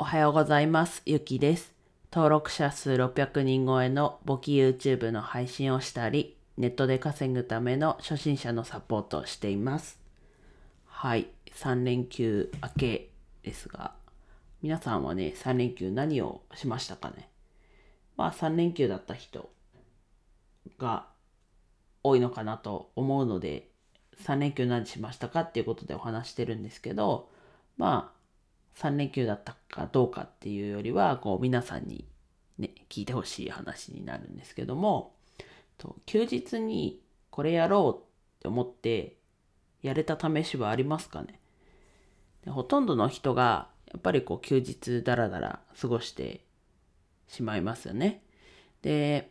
おはようございます。ゆきです。登録者数600人超えの簿記 YouTube の配信をしたり、ネットで稼ぐための初心者のサポートをしています。はい、3連休明けですが、皆さんはね、3連休何をしましたかね？まあ3連休だった人が多いのかなと思うので、3連休何しましたかっていうことでお話してるんですけど、まあ、3連休だったかどうかっていうよりは、こう皆さんにね、聞いてほしい話になるんですけども、と休日にこれやろうって思ってやれた試しはありますかね？でほとんどの人がやっぱりこう休日だらだら過ごしてしまいますよね。で、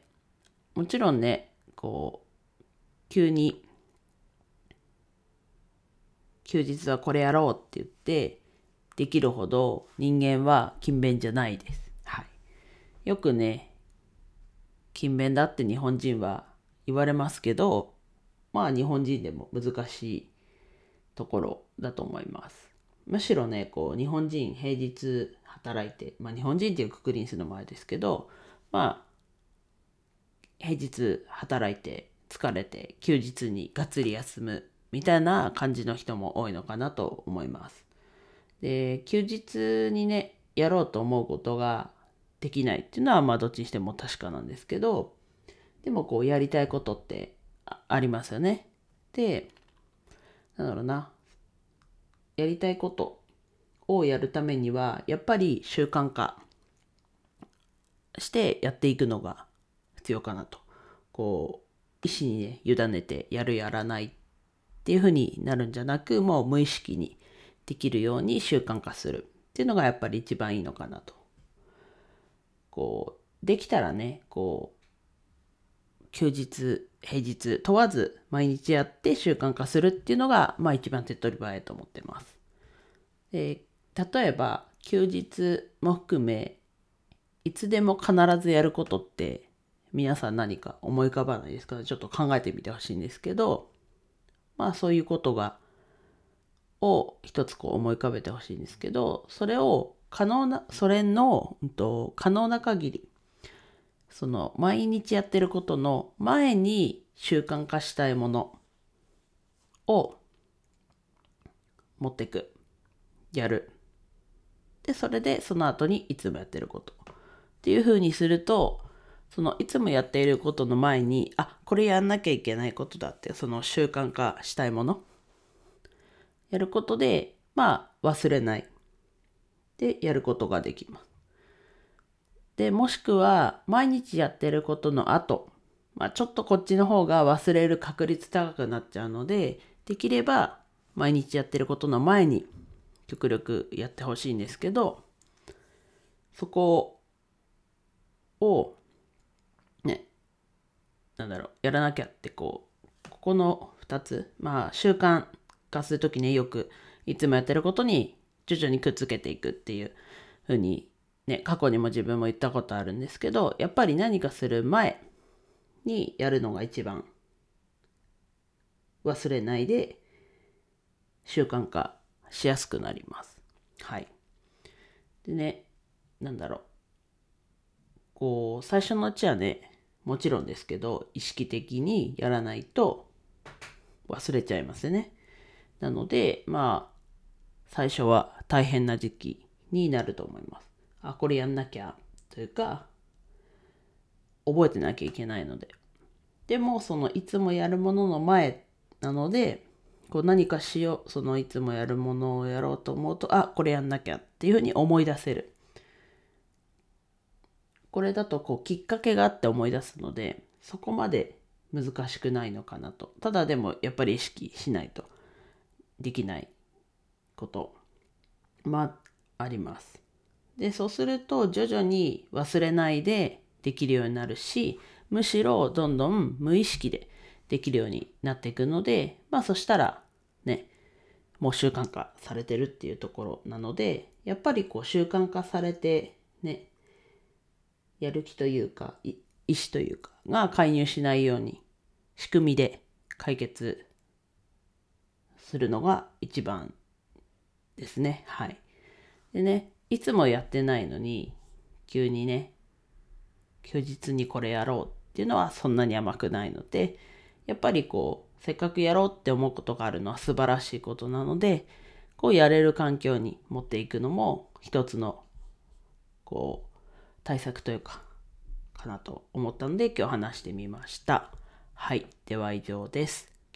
もちろんね、こう、急に休日はこれやろうって言ってできるほど人間は勤勉じゃないです。はい。よくね、勤勉だって日本人は言われますけど、まあ日本人でも難しいところだと思います。むしろね、こう日本人平日働いて、まあ日本人っていうくくりにするのもあれですけど、まあ平日働いて疲れて休日にがっつり休むみたいな感じの人も多いのかなと思います。で、休日にね、やろうと思うことができないっていうのは、まあどっちにしても確かなんですけど、でもこうやりたいことってありますよね。で、なんだろうな、やりたいことをやるためには、やっぱり習慣化してやっていくのが必要かなと。こう、意思にね、委ねてやるやらないっていう風になるんじゃなく、もう無意識にできるように習慣化するっていうのがやっぱり一番いいのかなと。こう、できたらね、こう、休日、平日問わず毎日やって習慣化するっていうのが、まあ一番手っ取り早いと思ってます。で、例えば、休日も含め、いつでも必ずやることって、皆さん何か思い浮かばないですか？ちょっと考えてみてほしいんですけど、まあそういうことが、を一つこう思い浮かべてほしいんですけど、それを可能な、それの、うんと、可能な限り、その毎日やってることの前に習慣化したいものを持っていく。やる。で、それでその後にいつもやってること。っていう風にすると、そのいつもやっていることの前に、あ、これやんなきゃいけないことだって、その習慣化したいもの。やることで、まあ忘れない。で、やることができます。で、もしくは、毎日やってることの後、まあ、ちょっとこっちの方が忘れる確率高くなっちゃうので、できれば、毎日やってることの前に、極力やってほしいんですけど、そこを、ね、なんだろう、やらなきゃってこう、ここの2つ、まあ、習慣化するときね、よく、いつもやってることに徐々にくっつけていくっていうふうにね、過去にも自分も言ったことあるんですけど、やっぱり何かする前にやるのが一番忘れないで習慣化しやすくなります。はい。でね、なんだろう。こう、最初のうちはね、もちろんですけど、意識的にやらないと忘れちゃいますね。なので、まあ、最初は大変な時期になると思います。あ、これやんなきゃというか、覚えてなきゃいけないので。でも、そのいつもやるものの前なので、こう何かしよう、そのいつもやるものをやろうと思うと、あ、これやんなきゃっていうふうに思い出せる。これだとこうきっかけがあって思い出すので、そこまで難しくないのかなと。ただでもやっぱり意識しないとできないこと、まあ、あります。で、そうすると徐々に忘れないでできるようになるし、むしろどんどん無意識でできるようになっていくので、まあそしたらね、もう習慣化されてるっていうところなので、やっぱりこう習慣化されてね、やる気というか、意思というかが介入しないように仕組みで解決するのが一番ですね。はい。でね、いつもやってないのに急にね休日にこれやろうっていうのはそんなに甘くないのでやっぱりこうせっかくやろうって思うことがあるのは素晴らしいことなのでこうやれる環境に持っていくのも一つのこう対策というかかなと思ったので今日話してみましたはいでは以上です